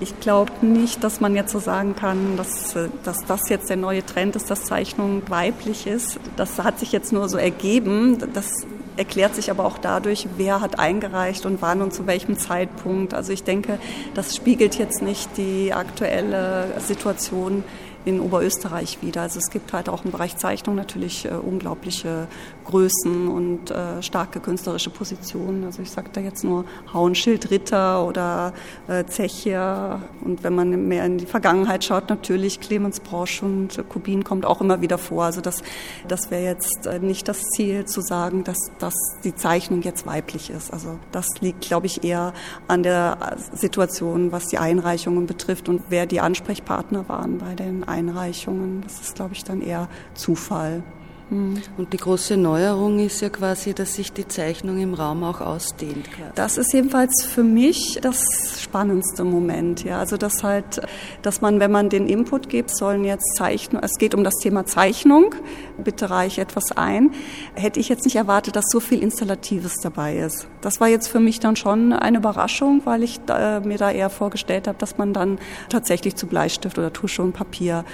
Ich glaube nicht, dass man jetzt so sagen kann, dass, dass das jetzt der neue Trend ist, dass Zeichnung weiblich ist. Das hat sich jetzt nur so ergeben. Das erklärt sich aber auch dadurch, wer hat eingereicht und wann und zu welchem Zeitpunkt. Also ich denke, das spiegelt jetzt nicht die aktuelle Situation in Oberösterreich wieder. Also es gibt halt auch im Bereich Zeichnung natürlich äh, unglaubliche Größen und äh, starke künstlerische Positionen. Also ich sage da jetzt nur Hauenschild Ritter oder äh, Zeche. Und wenn man mehr in die Vergangenheit schaut, natürlich Clemens Brosch und Kubin kommt auch immer wieder vor. Also das, das wäre jetzt äh, nicht das Ziel zu sagen, dass, dass die Zeichnung jetzt weiblich ist. Also das liegt, glaube ich, eher an der Situation, was die Einreichungen betrifft und wer die Ansprechpartner waren bei den Einreichungen. Einreichungen. Das ist, glaube ich, dann eher Zufall. Hm. Und die große Neuerung ist ja quasi, dass sich die Zeichnung im Raum auch ausdehnt. Quasi. Das ist jedenfalls für mich das spannendste Moment. Ja, also dass halt, dass man, wenn man den Input gibt, sollen jetzt Zeichnung. Es geht um das Thema Zeichnung. Bitte reiche etwas ein. Hätte ich jetzt nicht erwartet, dass so viel Installatives dabei ist. Das war jetzt für mich dann schon eine Überraschung, weil ich äh, mir da eher vorgestellt habe, dass man dann tatsächlich zu Bleistift oder Tusche und Papier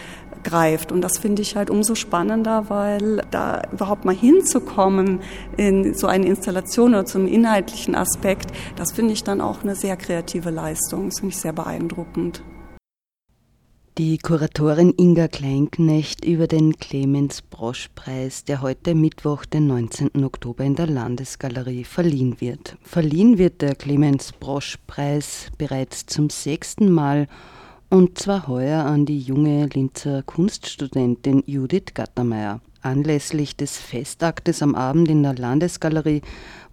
greift. Und das finde ich halt umso spannender, weil da überhaupt mal hinzukommen in so eine Installation oder zum inhaltlichen Aspekt, das finde ich dann auch eine sehr kreative Leistung. Das finde ich sehr beeindruckend. Die Kuratorin Inga Kleinknecht über den Clemens Brosch Preis, der heute Mittwoch, den 19. Oktober in der Landesgalerie verliehen wird. Verliehen wird der Clemens Brosch Preis bereits zum sechsten Mal und zwar heuer an die junge Linzer Kunststudentin Judith Gattermeier. Anlässlich des Festaktes am Abend in der Landesgalerie,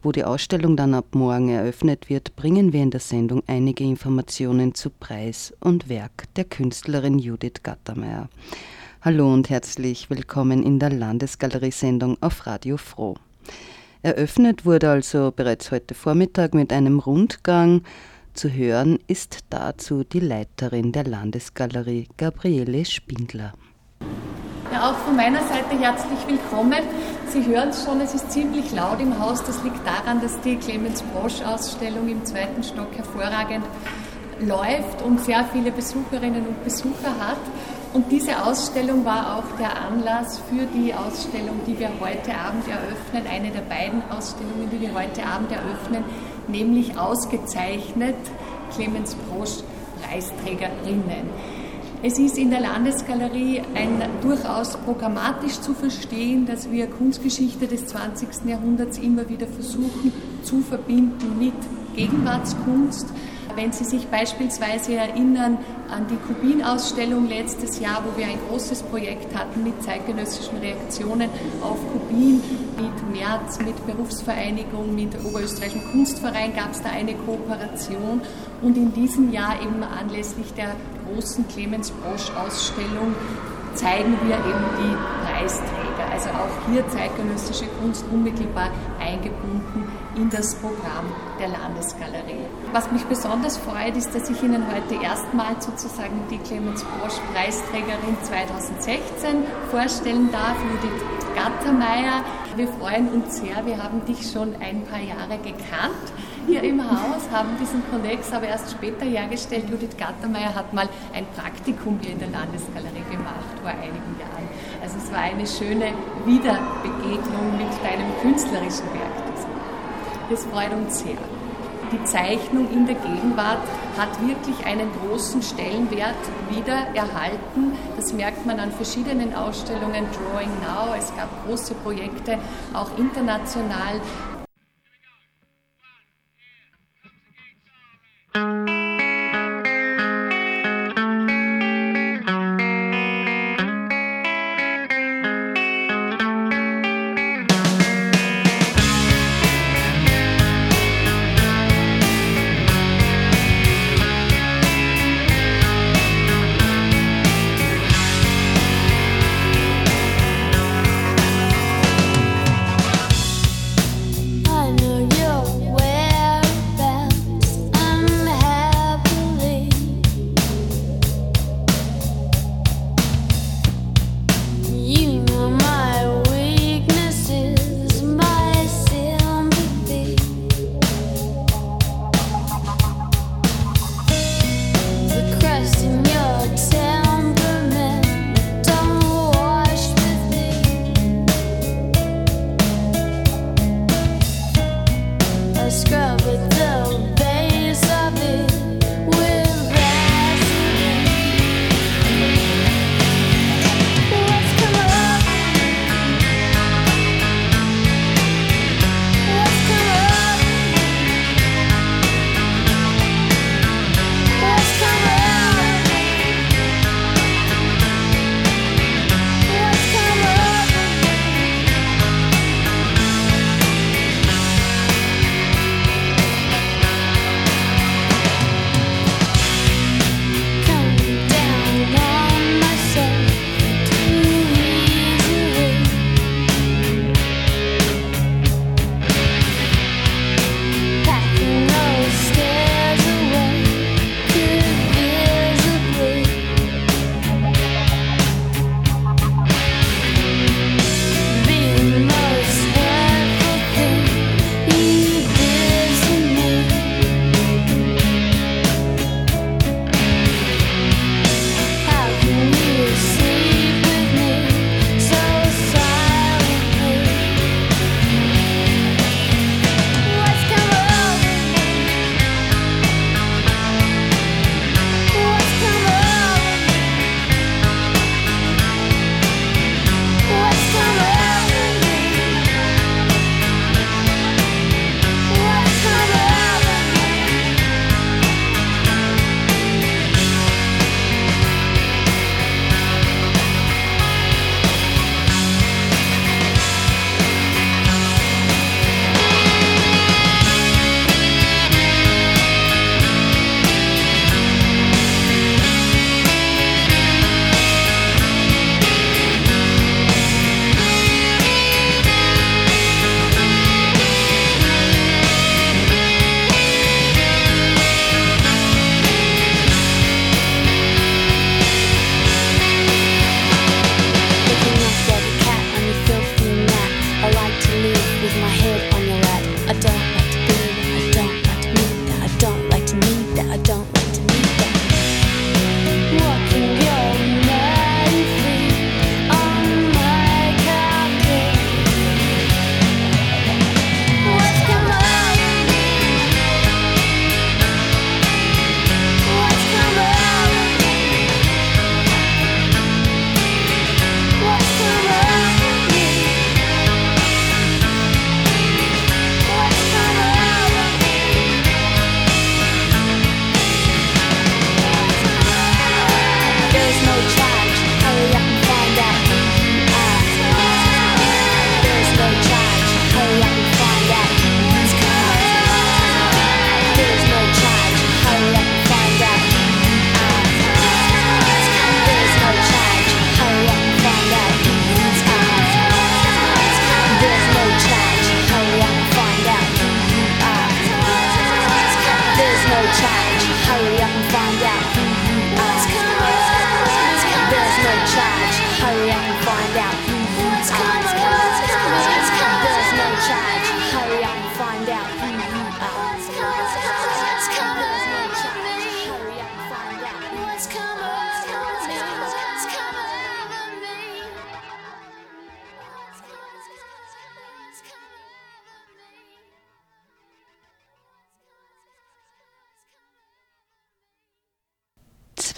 wo die Ausstellung dann ab morgen eröffnet wird, bringen wir in der Sendung einige Informationen zu Preis und Werk der Künstlerin Judith Gattermeier. Hallo und herzlich willkommen in der Landesgalerie-Sendung auf Radio Froh. Eröffnet wurde also bereits heute Vormittag mit einem Rundgang zu hören ist dazu die Leiterin der Landesgalerie, Gabriele Spindler. Ja, auch von meiner Seite herzlich willkommen. Sie hören es schon, es ist ziemlich laut im Haus. Das liegt daran, dass die Clemens Brosch-Ausstellung im zweiten Stock hervorragend läuft und sehr viele Besucherinnen und Besucher hat. Und diese Ausstellung war auch der Anlass für die Ausstellung, die wir heute Abend eröffnen, eine der beiden Ausstellungen, die wir heute Abend eröffnen, nämlich ausgezeichnet Clemens Brosch Preisträgerinnen. Es ist in der Landesgalerie ein durchaus programmatisch zu verstehen, dass wir Kunstgeschichte des 20. Jahrhunderts immer wieder versuchen zu verbinden mit Gegenwartskunst wenn Sie sich beispielsweise erinnern an die Kubin-Ausstellung letztes Jahr, wo wir ein großes Projekt hatten mit zeitgenössischen Reaktionen auf Kubin, mit März, mit Berufsvereinigung, mit Oberösterreichischen Kunstverein gab es da eine Kooperation. Und in diesem Jahr eben anlässlich der großen Clemens Brosch-Ausstellung zeigen wir eben die Preisträger. Also auch hier zeitgenössische Kunst unmittelbar eingebunden in das Programm der Landesgalerie. Was mich besonders freut, ist, dass ich Ihnen heute erstmals sozusagen die Clemens Bosch Preisträgerin 2016 vorstellen darf, Judith Gattermeier. Wir freuen uns sehr, wir haben dich schon ein paar Jahre gekannt hier im Haus, haben diesen Konnex aber erst später hergestellt. Judith Gattermeier hat mal ein Praktikum hier in der Landesgalerie gemacht vor einigen Jahren. Also es war eine schöne Wiederbegegnung mit deinem künstlerischen Werk. Das freut uns sehr. Die Zeichnung in der Gegenwart hat wirklich einen großen Stellenwert wieder erhalten. Das merkt man an verschiedenen Ausstellungen, Drawing Now. Es gab große Projekte, auch international.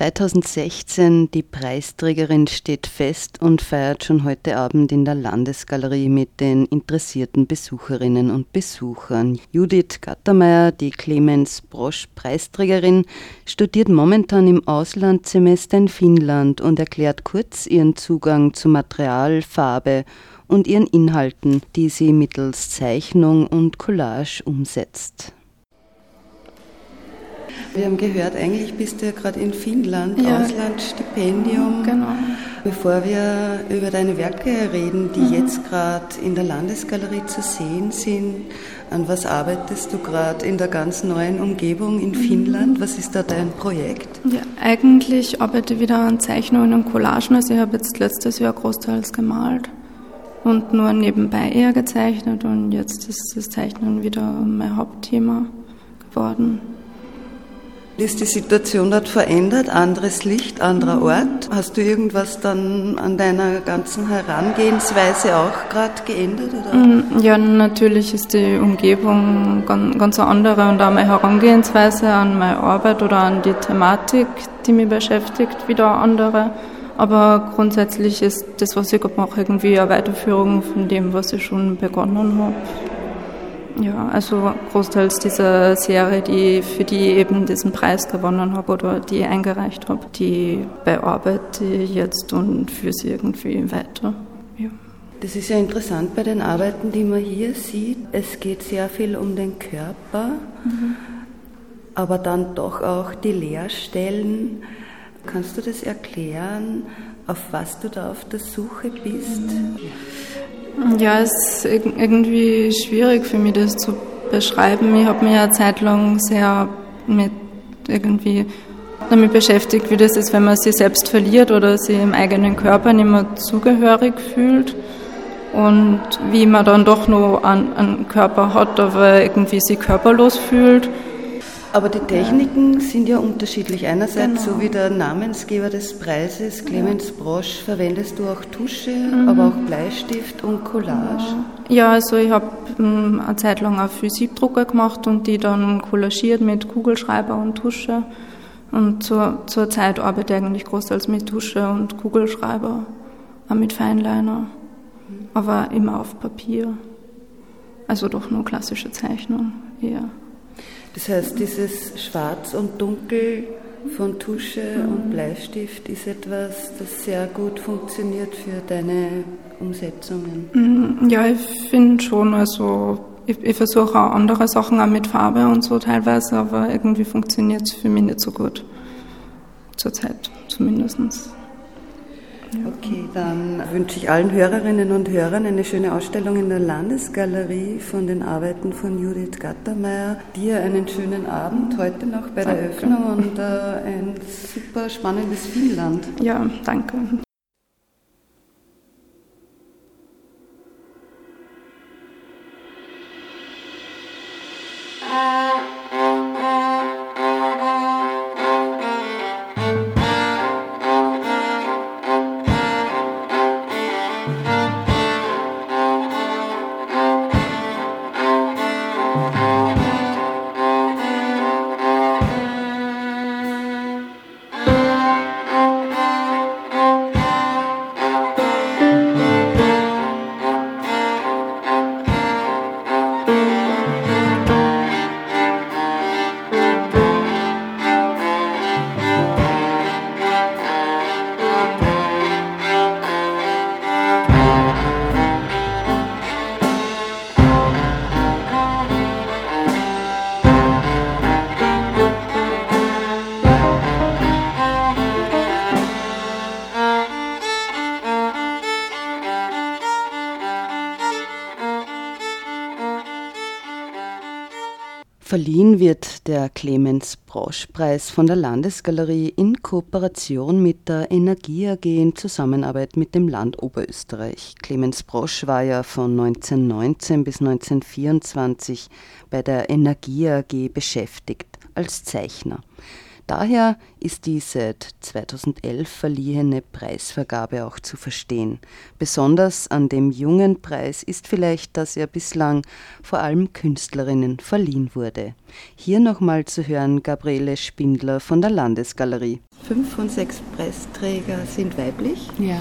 2016, die Preisträgerin steht fest und feiert schon heute Abend in der Landesgalerie mit den interessierten Besucherinnen und Besuchern. Judith Gattermeier, die Clemens Brosch Preisträgerin, studiert momentan im Auslandssemester in Finnland und erklärt kurz ihren Zugang zu Material, Farbe und ihren Inhalten, die sie mittels Zeichnung und Collage umsetzt. Wir haben gehört, eigentlich bist du ja gerade in Finnland, ja. Auslandsstipendium. Genau. Bevor wir über deine Werke reden, die mhm. jetzt gerade in der Landesgalerie zu sehen sind, an was arbeitest du gerade in der ganz neuen Umgebung in mhm. Finnland? Was ist da dein Projekt? Ja, eigentlich arbeite ich wieder an Zeichnungen und Collagen. Also ich habe jetzt letztes Jahr großteils gemalt und nur nebenbei eher gezeichnet und jetzt ist das Zeichnen wieder mein Hauptthema geworden. Ist die Situation dort verändert? Anderes Licht, anderer Ort? Hast du irgendwas dann an deiner ganzen Herangehensweise auch gerade geändert? Oder? Mm, ja, natürlich ist die Umgebung ganz, ganz andere und auch meine Herangehensweise an meine Arbeit oder an die Thematik, die mich beschäftigt, wieder andere. Aber grundsätzlich ist das, was ich mache, irgendwie eine Weiterführung von dem, was ich schon begonnen habe. Ja, also großteils dieser Serie, die für die ich eben diesen Preis gewonnen habe oder die ich eingereicht habe, die bearbeite ich jetzt und führe sie irgendwie weiter. Ja. Das ist ja interessant bei den Arbeiten, die man hier sieht. Es geht sehr viel um den Körper, mhm. aber dann doch auch die Leerstellen. Kannst du das erklären, auf was du da auf der Suche bist? Mhm. Ja, es ist irgendwie schwierig für mich, das zu beschreiben. Ich habe mich ja Zeit lang sehr mit irgendwie damit beschäftigt, wie das ist, wenn man sich selbst verliert oder sich im eigenen Körper nicht mehr zugehörig fühlt und wie man dann doch nur einen Körper hat, aber irgendwie sich körperlos fühlt aber die Techniken sind ja unterschiedlich. Einerseits, genau. so wie der Namensgeber des Preises, Clemens. Brosch, verwendest du auch Tusche, mhm. aber auch Bleistift und Collage. Ja, also ich habe ähm, eine Zeit lang auch Physikdrucker gemacht und die dann collagiert mit Kugelschreiber und Tusche. Und zur, zur Zeit arbeite ich eigentlich großteils mit Tusche und Kugelschreiber, auch mit Feinliner, mhm. aber immer auf Papier. Also doch nur klassische Zeichnung eher. Das heißt, dieses Schwarz und Dunkel von Tusche und Bleistift ist etwas, das sehr gut funktioniert für deine Umsetzungen. Mm, ja, ich finde schon. Also ich, ich versuche auch andere Sachen auch mit Farbe und so teilweise, aber irgendwie funktioniert es für mich nicht so gut. Zurzeit zumindest. Okay, dann wünsche ich allen Hörerinnen und Hörern eine schöne Ausstellung in der Landesgalerie von den Arbeiten von Judith Gattermeier. Dir einen schönen Abend heute noch bei der danke. Öffnung und äh, ein super spannendes Finnland. Ja, danke. Verliehen wird der Clemens Brosch Preis von der Landesgalerie in Kooperation mit der Energie AG in Zusammenarbeit mit dem Land Oberösterreich. Clemens Brosch war ja von 1919 bis 1924 bei der Energie AG beschäftigt als Zeichner. Daher ist die seit 2011 verliehene Preisvergabe auch zu verstehen. Besonders an dem jungen Preis ist vielleicht, dass er bislang vor allem Künstlerinnen verliehen wurde. Hier nochmal zu hören Gabriele Spindler von der Landesgalerie. fünf von sechs Preisträger sind weiblich. Ja.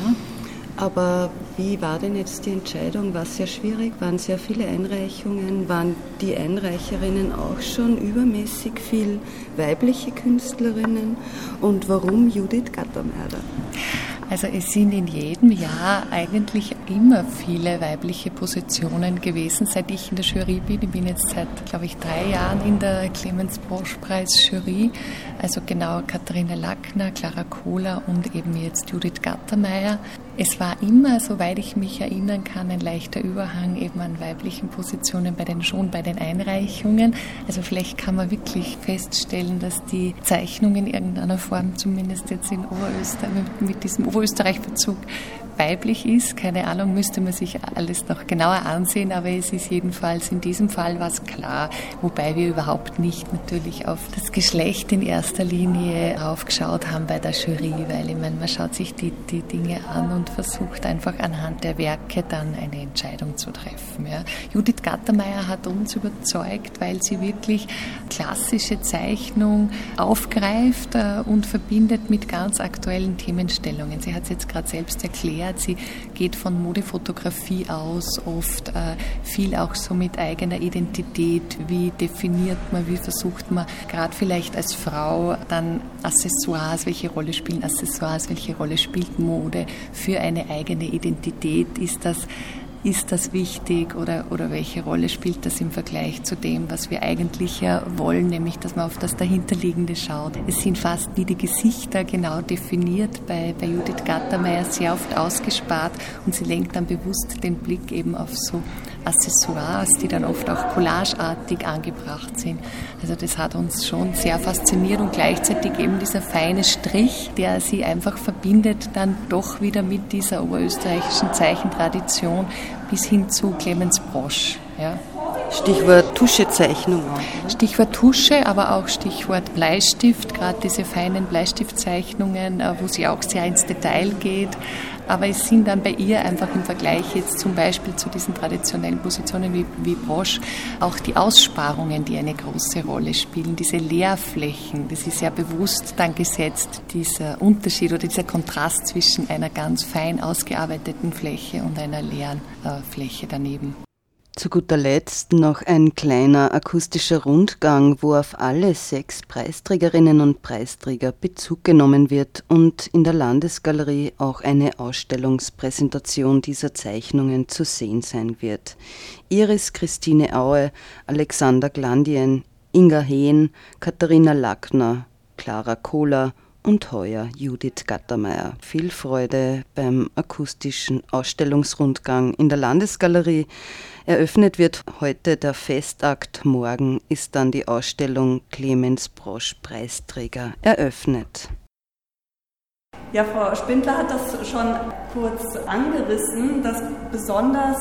Aber wie war denn jetzt die Entscheidung? War es sehr schwierig? Waren sehr viele Einreichungen? Waren die Einreicherinnen auch schon übermäßig viel weibliche Künstlerinnen? Und warum Judith Gattermeier? Also es sind in jedem Jahr eigentlich immer viele weibliche Positionen gewesen, seit ich in der Jury bin. Ich bin jetzt seit, glaube ich, drei Jahren in der Clemens Brosch Preis Jury. Also genau Katharina Lackner, Clara Kohler und eben jetzt Judith Gattermeier. Es war immer, soweit ich mich erinnern kann, ein leichter Überhang eben an weiblichen Positionen bei den schon bei den Einreichungen. Also vielleicht kann man wirklich feststellen, dass die Zeichnung in irgendeiner Form, zumindest jetzt in Oberösterreich, mit diesem Oberösterreich-Bezug weiblich ist. Keine Ahnung, müsste man sich alles noch genauer ansehen, aber es ist jedenfalls in diesem Fall was klar, wobei wir überhaupt nicht natürlich auf das Geschlecht in erster Linie aufgeschaut haben bei der Jury, weil ich meine, man schaut sich die, die Dinge an und versucht einfach anhand der Werke dann eine Entscheidung zu treffen. Ja. Judith Gattermeier hat uns überzeugt, weil sie wirklich klassische Zeichnung aufgreift äh, und verbindet mit ganz aktuellen Themenstellungen. Sie hat es jetzt gerade selbst erklärt, erklärt. Sie geht von Modefotografie aus, oft äh, viel auch so mit eigener Identität. Wie definiert man, wie versucht man, gerade vielleicht als Frau dann Accessoires, welche Rolle spielen Accessoires, welche Rolle spielt Mode für eine eigene Identität? Ist das ist das wichtig oder, oder welche Rolle spielt das im Vergleich zu dem, was wir eigentlich ja wollen, nämlich dass man auf das Dahinterliegende schaut. Es sind fast wie die Gesichter genau definiert, bei, bei Judith Gattermeier sehr oft ausgespart und sie lenkt dann bewusst den Blick eben auf so Accessoires, die dann oft auch collageartig angebracht sind. Also das hat uns schon sehr fasziniert und gleichzeitig eben dieser feine Strich, der sie einfach verbindet, dann doch wieder mit dieser oberösterreichischen Zeichentradition bis hin zu Clemens Brosch. Ja. Stichwort Tuschezeichnung auch. Stichwort Tusche, aber auch Stichwort Bleistift, gerade diese feinen Bleistiftzeichnungen, äh, wo sie auch sehr ins Detail geht. Aber es sind dann bei ihr einfach im Vergleich jetzt zum Beispiel zu diesen traditionellen Positionen wie, wie Bosch auch die Aussparungen, die eine große Rolle spielen, diese Leerflächen. Das ist ja bewusst dann gesetzt, dieser Unterschied oder dieser Kontrast zwischen einer ganz fein ausgearbeiteten Fläche und einer leeren äh, Fläche daneben. Zu guter Letzt noch ein kleiner akustischer Rundgang, wo auf alle sechs Preisträgerinnen und Preisträger Bezug genommen wird und in der Landesgalerie auch eine Ausstellungspräsentation dieser Zeichnungen zu sehen sein wird. Iris Christine Aue, Alexander Glandien, Inga Hehn, Katharina Lackner, Clara Kohler und heuer Judith Gattermeier. Viel Freude beim akustischen Ausstellungsrundgang in der Landesgalerie. Eröffnet wird heute der Festakt, morgen ist dann die Ausstellung Clemens Brosch Preisträger eröffnet. Ja, Frau Spindler hat das schon kurz angerissen. Das besonders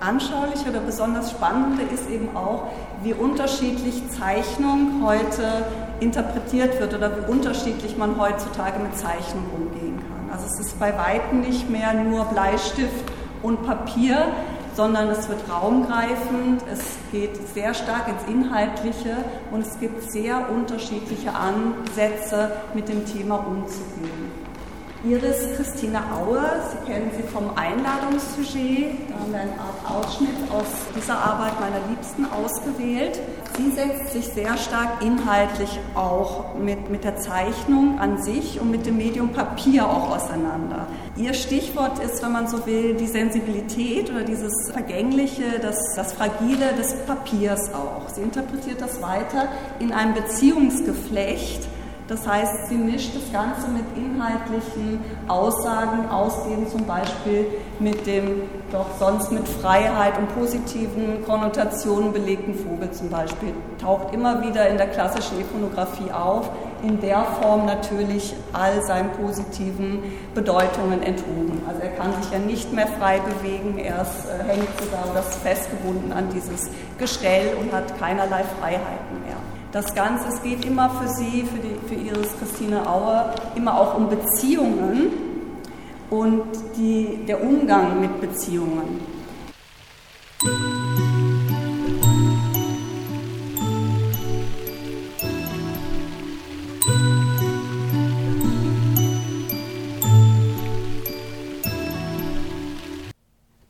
anschauliche oder besonders spannende ist eben auch, wie unterschiedlich Zeichnung heute interpretiert wird oder wie unterschiedlich man heutzutage mit Zeichnung umgehen kann. Also es ist bei weitem nicht mehr nur Bleistift und Papier, sondern es wird raumgreifend, es geht sehr stark ins Inhaltliche und es gibt sehr unterschiedliche Ansätze, mit dem Thema umzugehen. Iris Christine Aue, Sie kennen sie vom Einladungssujet. Da haben wir eine Art Ausschnitt aus dieser Arbeit meiner Liebsten ausgewählt. Sie setzt sich sehr stark inhaltlich auch mit, mit der Zeichnung an sich und mit dem Medium Papier auch auseinander. Ihr Stichwort ist, wenn man so will, die Sensibilität oder dieses Vergängliche, das, das Fragile des Papiers auch. Sie interpretiert das weiter in einem Beziehungsgeflecht das heißt, sie mischt das Ganze mit inhaltlichen Aussagen aus dem zum Beispiel mit dem doch sonst mit Freiheit und positiven Konnotationen belegten Vogel zum Beispiel. Taucht immer wieder in der klassischen Ikonografie auf, in der Form natürlich all seinen positiven Bedeutungen enthoben. Also er kann sich ja nicht mehr frei bewegen, er ist, äh, hängt sogar oder ist festgebunden an dieses Gestell und hat keinerlei Freiheiten mehr das Ganze, es geht immer für Sie, für, die, für Iris Christine Auer, immer auch um Beziehungen und die, der Umgang mit Beziehungen.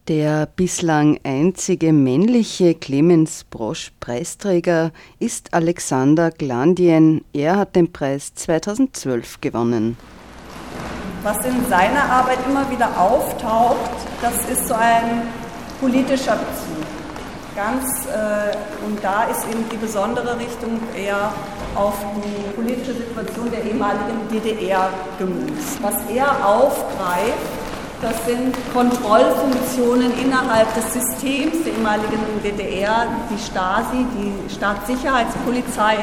Der bislang einzige männliche Clemens Brosch Preisträger ist Alexander Glandien. Er hat den Preis 2012 gewonnen. Was in seiner Arbeit immer wieder auftaucht, das ist so ein politischer Bezug. Ganz, äh, und da ist eben die besondere Richtung eher auf die politische Situation der ehemaligen DDR gemünzt. Was er aufgreift, das sind Kontrollfunktionen innerhalb des Systems der ehemaligen DDR. Die Stasi, die Staatssicherheitspolizei,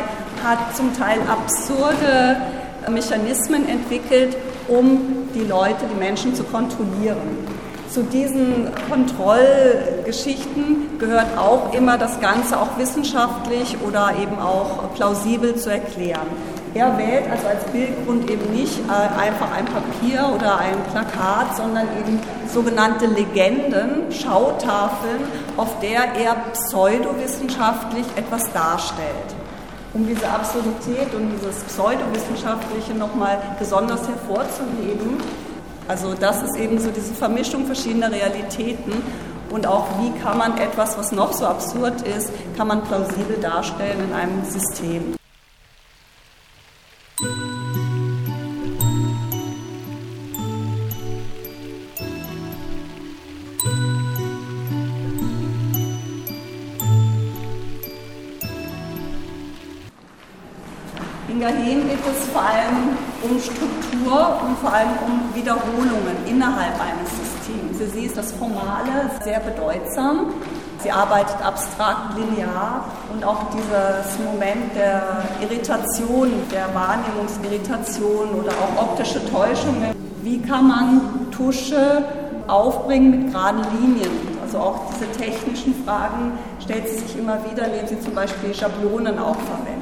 hat zum Teil absurde Mechanismen entwickelt, um die Leute, die Menschen zu kontrollieren. Zu diesen Kontrollgeschichten gehört auch immer das Ganze auch wissenschaftlich oder eben auch plausibel zu erklären. Er wählt also als Bildgrund eben nicht äh, einfach ein Papier oder ein Plakat, sondern eben sogenannte Legenden, Schautafeln, auf der er pseudowissenschaftlich etwas darstellt. Um diese Absurdität und dieses Pseudowissenschaftliche nochmal besonders hervorzuheben, also das ist eben so diese Vermischung verschiedener Realitäten und auch wie kann man etwas, was noch so absurd ist, kann man plausibel darstellen in einem System. Hehn geht es vor allem um Struktur und vor allem um Wiederholungen innerhalb eines Systems. Für sie ist das Formale sehr bedeutsam. Sie arbeitet abstrakt, linear und auch dieses Moment der Irritation, der Wahrnehmungsirritation oder auch optische Täuschungen. Wie kann man Tusche aufbringen mit geraden Linien? Also auch diese technischen Fragen stellt sie sich immer wieder, indem sie zum Beispiel Schablonen auch verwendet.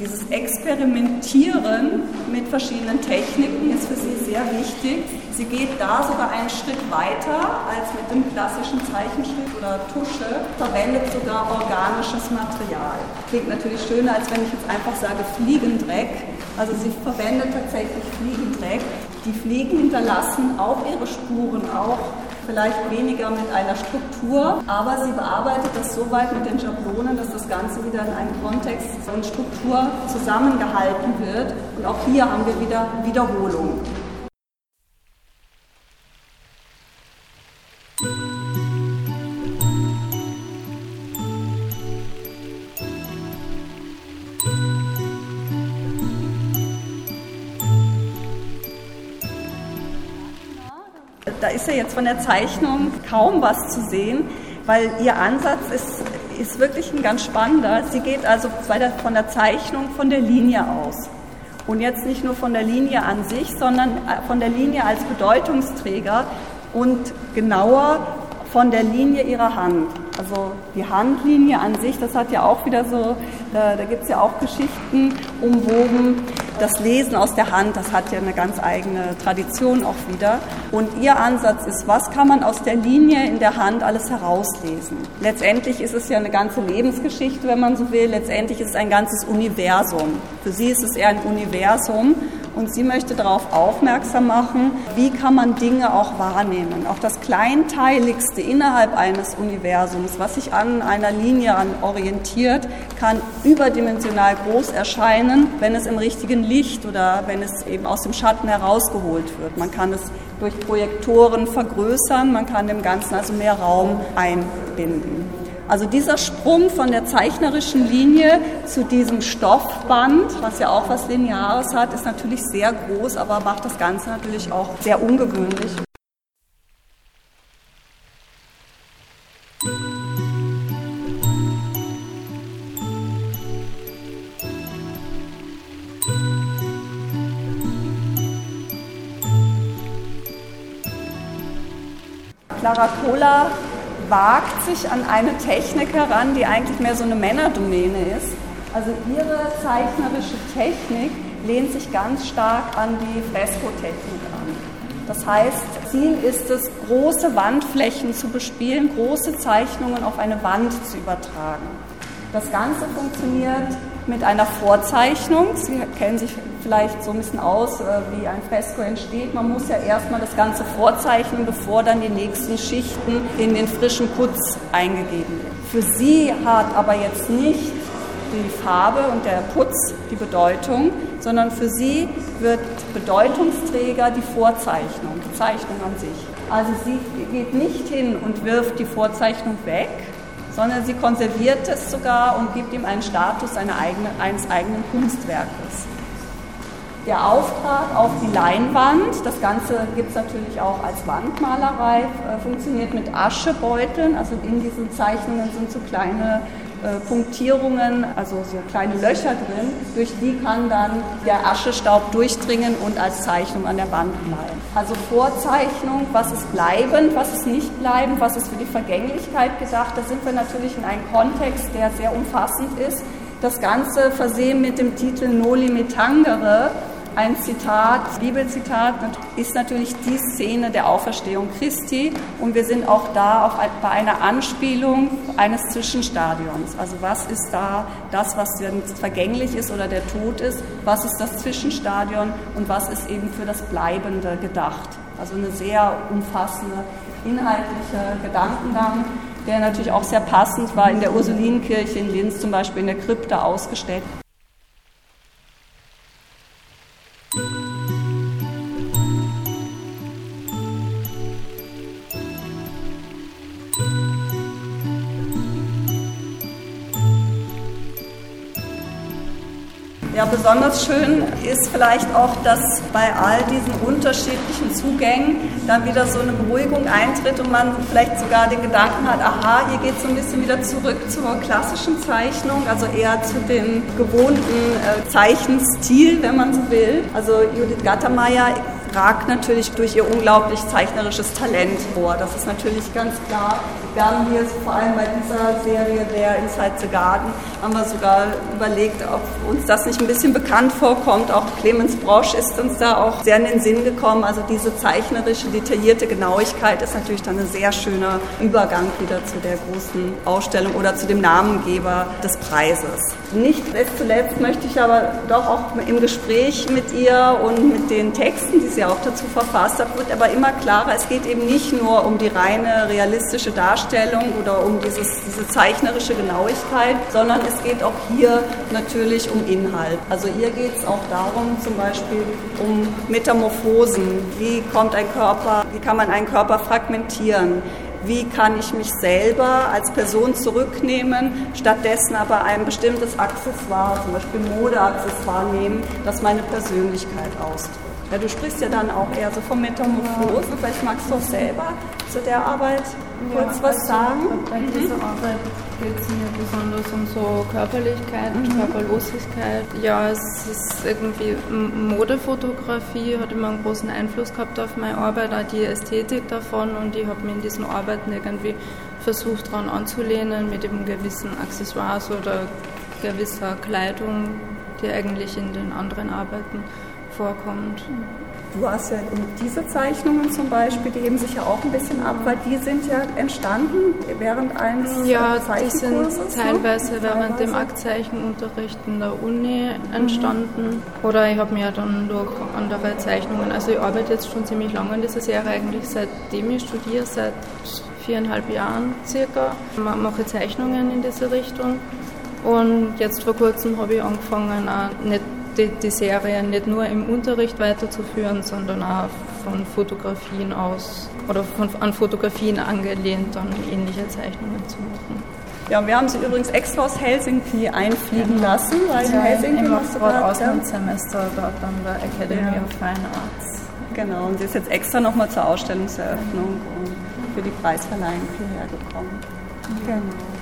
Dieses Experimentieren mit verschiedenen Techniken ist für sie sehr wichtig. Sie geht da sogar einen Schritt weiter als mit dem klassischen Zeichenschritt oder Tusche, verwendet sogar organisches Material. Klingt natürlich schöner, als wenn ich jetzt einfach sage Fliegendreck. Also sie verwendet tatsächlich Fliegendreck. Die Fliegen hinterlassen auch ihre Spuren, auch vielleicht weniger mit einer Struktur, aber sie bearbeitet das so weit mit den Schablonen, dass das Ganze wieder in einen Kontext und Struktur zusammengehalten wird. Und auch hier haben wir wieder Wiederholung. Ja jetzt von der Zeichnung kaum was zu sehen, weil ihr Ansatz ist, ist wirklich ein ganz spannender. Sie geht also von der Zeichnung von der Linie aus. Und jetzt nicht nur von der Linie an sich, sondern äh, von der Linie als Bedeutungsträger und genauer von der Linie ihrer Hand. Also die Handlinie an sich, das hat ja auch wieder so, da, da gibt es ja auch Geschichten umwoben. Das Lesen aus der Hand, das hat ja eine ganz eigene Tradition auch wieder. Und ihr Ansatz ist, was kann man aus der Linie in der Hand alles herauslesen? Letztendlich ist es ja eine ganze Lebensgeschichte, wenn man so will. Letztendlich ist es ein ganzes Universum. Für sie ist es eher ein Universum und sie möchte darauf aufmerksam machen, wie kann man Dinge auch wahrnehmen. Auch das Kleinteiligste innerhalb eines Universums, was sich an einer Linie orientiert, kann überdimensional groß erscheinen, wenn es im richtigen Licht oder wenn es eben aus dem Schatten herausgeholt wird. Man kann es durch Projektoren vergrößern, man kann dem Ganzen also mehr Raum einbinden. Also dieser Sprung von der zeichnerischen Linie zu diesem Stoffband, was ja auch was Lineares hat, ist natürlich sehr groß, aber macht das Ganze natürlich auch sehr ungewöhnlich. Clara Cola wagt sich an eine Technik heran, die eigentlich mehr so eine Männerdomäne ist. Also ihre zeichnerische Technik lehnt sich ganz stark an die Freskotechnik an. Das heißt, Ziel ist es, große Wandflächen zu bespielen, große Zeichnungen auf eine Wand zu übertragen. Das Ganze funktioniert mit einer Vorzeichnung. Sie kennen sich vielleicht so ein bisschen aus, äh, wie ein Fresko entsteht. Man muss ja erstmal das Ganze vorzeichnen, bevor dann die nächsten Schichten in den frischen Putz eingegeben werden. Für Sie hat aber jetzt nicht die Farbe und der Putz die Bedeutung, sondern für sie wird Bedeutungsträger die Vorzeichnung, die Zeichnung an sich. Also sie geht nicht hin und wirft die Vorzeichnung weg, sondern sie konserviert es sogar und gibt ihm einen Status eines eigenen Kunstwerkes. Der Auftrag auf die Leinwand, das Ganze gibt es natürlich auch als Wandmalerei, äh, funktioniert mit Aschebeuteln. Also in diesen Zeichnungen sind so kleine äh, Punktierungen, also so kleine Löcher drin, durch die kann dann der Aschestaub durchdringen und als Zeichnung an der Wand bleiben. Also Vorzeichnung, was ist bleibend, was ist nicht bleibend, was ist für die Vergänglichkeit gedacht, da sind wir natürlich in einem Kontext, der sehr umfassend ist. Das Ganze versehen mit dem Titel Noli me tangere, ein Zitat, Bibelzitat, ist natürlich die Szene der Auferstehung Christi und wir sind auch da auf, bei einer Anspielung eines Zwischenstadions. Also was ist da das, was vergänglich ist oder der Tod ist, was ist das Zwischenstadion und was ist eben für das Bleibende gedacht. Also eine sehr umfassende inhaltliche Gedankengang, der natürlich auch sehr passend war in der Ursulinenkirche in Linz zum Beispiel in der Krypta ausgestellt. Ja, besonders schön ist vielleicht auch, dass bei all diesen unterschiedlichen Zugängen dann wieder so eine Beruhigung eintritt und man vielleicht sogar den Gedanken hat, aha, hier geht es so ein bisschen wieder zurück zur klassischen Zeichnung, also eher zu dem gewohnten äh, Zeichenstil, wenn man so will. Also Judith Gattermeier ragt natürlich durch ihr unglaublich zeichnerisches Talent vor. Das ist natürlich ganz klar. Wir haben hier vor allem bei dieser Serie der Inside the Garden, haben wir sogar überlegt, ob uns das nicht ein bisschen bekannt vorkommt. Auch Clemens Brosch ist uns da auch sehr in den Sinn gekommen. Also diese zeichnerische, detaillierte Genauigkeit ist natürlich dann ein sehr schöner Übergang wieder zu der großen Ausstellung oder zu dem Namengeber des Preises. Nicht zuletzt möchte ich aber doch auch im Gespräch mit ihr und mit den Texten, die sie auch dazu verfasst hat, wird aber immer klarer, es geht eben nicht nur um die reine realistische Darstellung oder um dieses, diese zeichnerische Genauigkeit, sondern es geht auch hier natürlich um Inhalt. Also hier geht es auch darum, zum Beispiel um Metamorphosen. Wie kommt ein Körper, wie kann man einen Körper fragmentieren? wie kann ich mich selber als Person zurücknehmen, stattdessen aber ein bestimmtes Accessoire, zum Beispiel Modeaccessoire nehmen, das meine Persönlichkeit ausdrückt. Ja, du sprichst ja dann auch eher so von Metamorphose. Vielleicht magst du auch selber zu der Arbeit kurz ja, was also sagen. Bei mhm. dieser Arbeit geht es mir besonders um so Körperlichkeit und mhm. Körperlosigkeit. Ja, es ist irgendwie Modefotografie hat immer einen großen Einfluss gehabt auf meine Arbeit, auch die Ästhetik davon und ich habe mir in diesen Arbeiten irgendwie versucht daran anzulehnen mit eben gewissen Accessoires oder gewisser Kleidung, die eigentlich in den anderen Arbeiten vorkommt. Du hast ja diese Zeichnungen zum Beispiel, die heben sich ja auch ein bisschen ab, weil die sind ja entstanden während eines Ja, die sind ne? teilweise ne? während teilweise. dem Aktzeichenunterricht in der Uni entstanden. Mhm. Oder ich habe mir dann durch andere Zeichnungen, also ich arbeite jetzt schon ziemlich lange in dieser Serie, eigentlich seitdem ich studiere, seit viereinhalb Jahren circa, mache Zeichnungen in diese Richtung. Und jetzt vor kurzem habe ich angefangen, auch nicht die, die Serie nicht nur im Unterricht weiterzuführen, sondern auch von Fotografien aus oder von, an Fotografien angelehnt dann ähnliche Zeichnungen zu machen. Ja, wir haben sie übrigens extra aus Helsinki einfliegen genau. lassen, weil in Helsinki gerade Auslandssemester dort an der Academy ja. of Fine Arts. Genau, und sie ist jetzt extra nochmal zur Ausstellungseröffnung und für die Preisverleihung hierher gekommen. Genau.